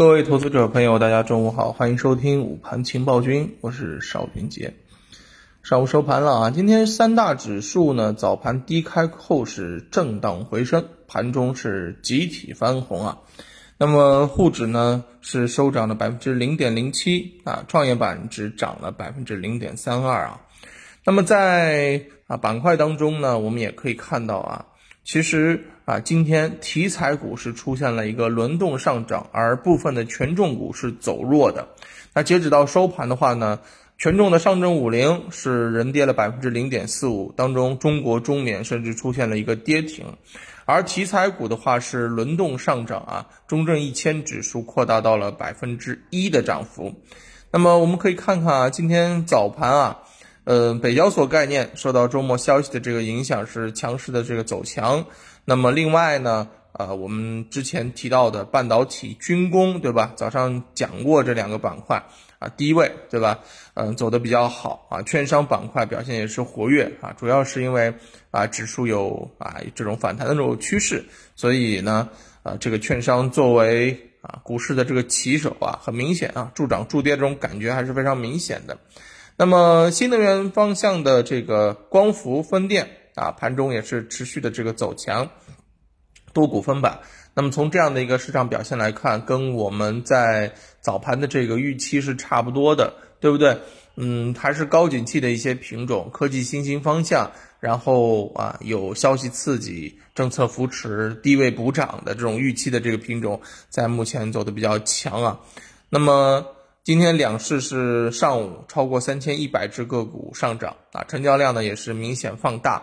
各位投资者朋友，大家中午好，欢迎收听午盘情报君，我是邵军杰。上午收盘了啊，今天三大指数呢早盘低开后是震荡回升，盘中是集体翻红啊。那么沪指呢是收涨了百分之零点零七啊，创业板只涨了百分之零点三二啊。那么在啊板块当中呢，我们也可以看到啊。其实啊，今天题材股是出现了一个轮动上涨，而部分的权重股是走弱的。那截止到收盘的话呢，权重的上证五零是人跌了百分之零点四五，当中中国中免甚至出现了一个跌停。而题材股的话是轮动上涨啊，中证一千指数扩大到了百分之一的涨幅。那么我们可以看看啊，今天早盘啊。呃，北交所概念受到周末消息的这个影响是强势的这个走强。那么另外呢，呃，我们之前提到的半导体、军工，对吧？早上讲过这两个板块啊，低位，对吧？嗯，走的比较好啊。券商板块表现也是活跃啊，主要是因为啊，指数有啊这种反弹的这种趋势，所以呢，啊，这个券商作为啊股市的这个旗手啊，很明显啊，助涨助跌这种感觉还是非常明显的。那么新能源方向的这个光伏风电啊，盘中也是持续的这个走强，多股分板。那么从这样的一个市场表现来看，跟我们在早盘的这个预期是差不多的，对不对？嗯，还是高景气的一些品种，科技新兴方向，然后啊有消息刺激、政策扶持、低位补涨的这种预期的这个品种，在目前走的比较强啊。那么。今天两市是上午超过三千一百只个股上涨啊，成交量呢也是明显放大，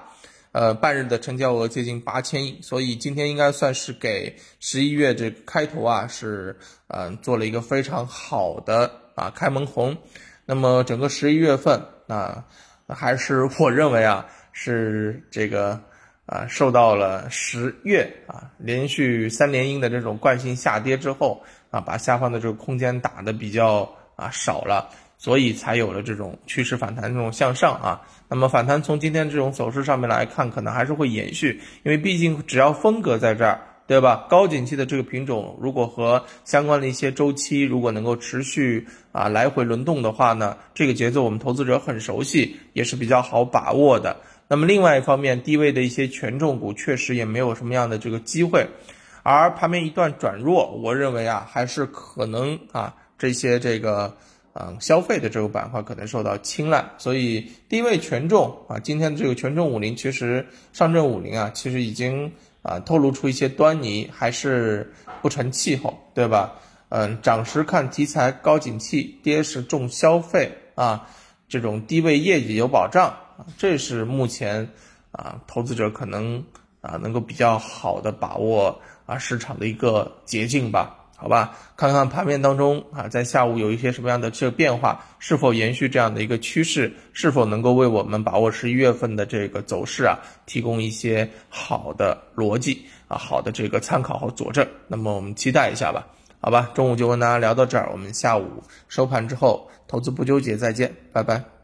呃，半日的成交额接近八千亿，所以今天应该算是给十一月这开头啊是嗯做了一个非常好的啊开门红。那么整个十一月份啊，还是我认为啊是这个啊受到了十月啊连续三连阴的这种惯性下跌之后。啊，把下方的这个空间打的比较啊少了，所以才有了这种趋势反弹这种向上啊。那么反弹从今天这种走势上面来看，可能还是会延续，因为毕竟只要风格在这儿，对吧？高景气的这个品种，如果和相关的一些周期如果能够持续啊来回轮动的话呢，这个节奏我们投资者很熟悉，也是比较好把握的。那么另外一方面，低位的一些权重股确实也没有什么样的这个机会。而盘面一段转弱，我认为啊，还是可能啊，这些这个嗯消费的这个板块可能受到青睐，所以低位权重啊，今天的这个权重五零，其实上证五零啊，其实已经啊透露出一些端倪，还是不成气候，对吧？嗯，涨时看题材高景气，跌时重消费啊，这种低位业绩有保障，这是目前啊投资者可能啊能够比较好的把握。啊，市场的一个捷径吧，好吧，看看盘面当中啊，在下午有一些什么样的这个变化，是否延续这样的一个趋势，是否能够为我们把握十一月份的这个走势啊，提供一些好的逻辑啊，好的这个参考和佐证。那么我们期待一下吧，好吧，中午就跟大家聊到这儿，我们下午收盘之后，投资不纠结，再见，拜拜。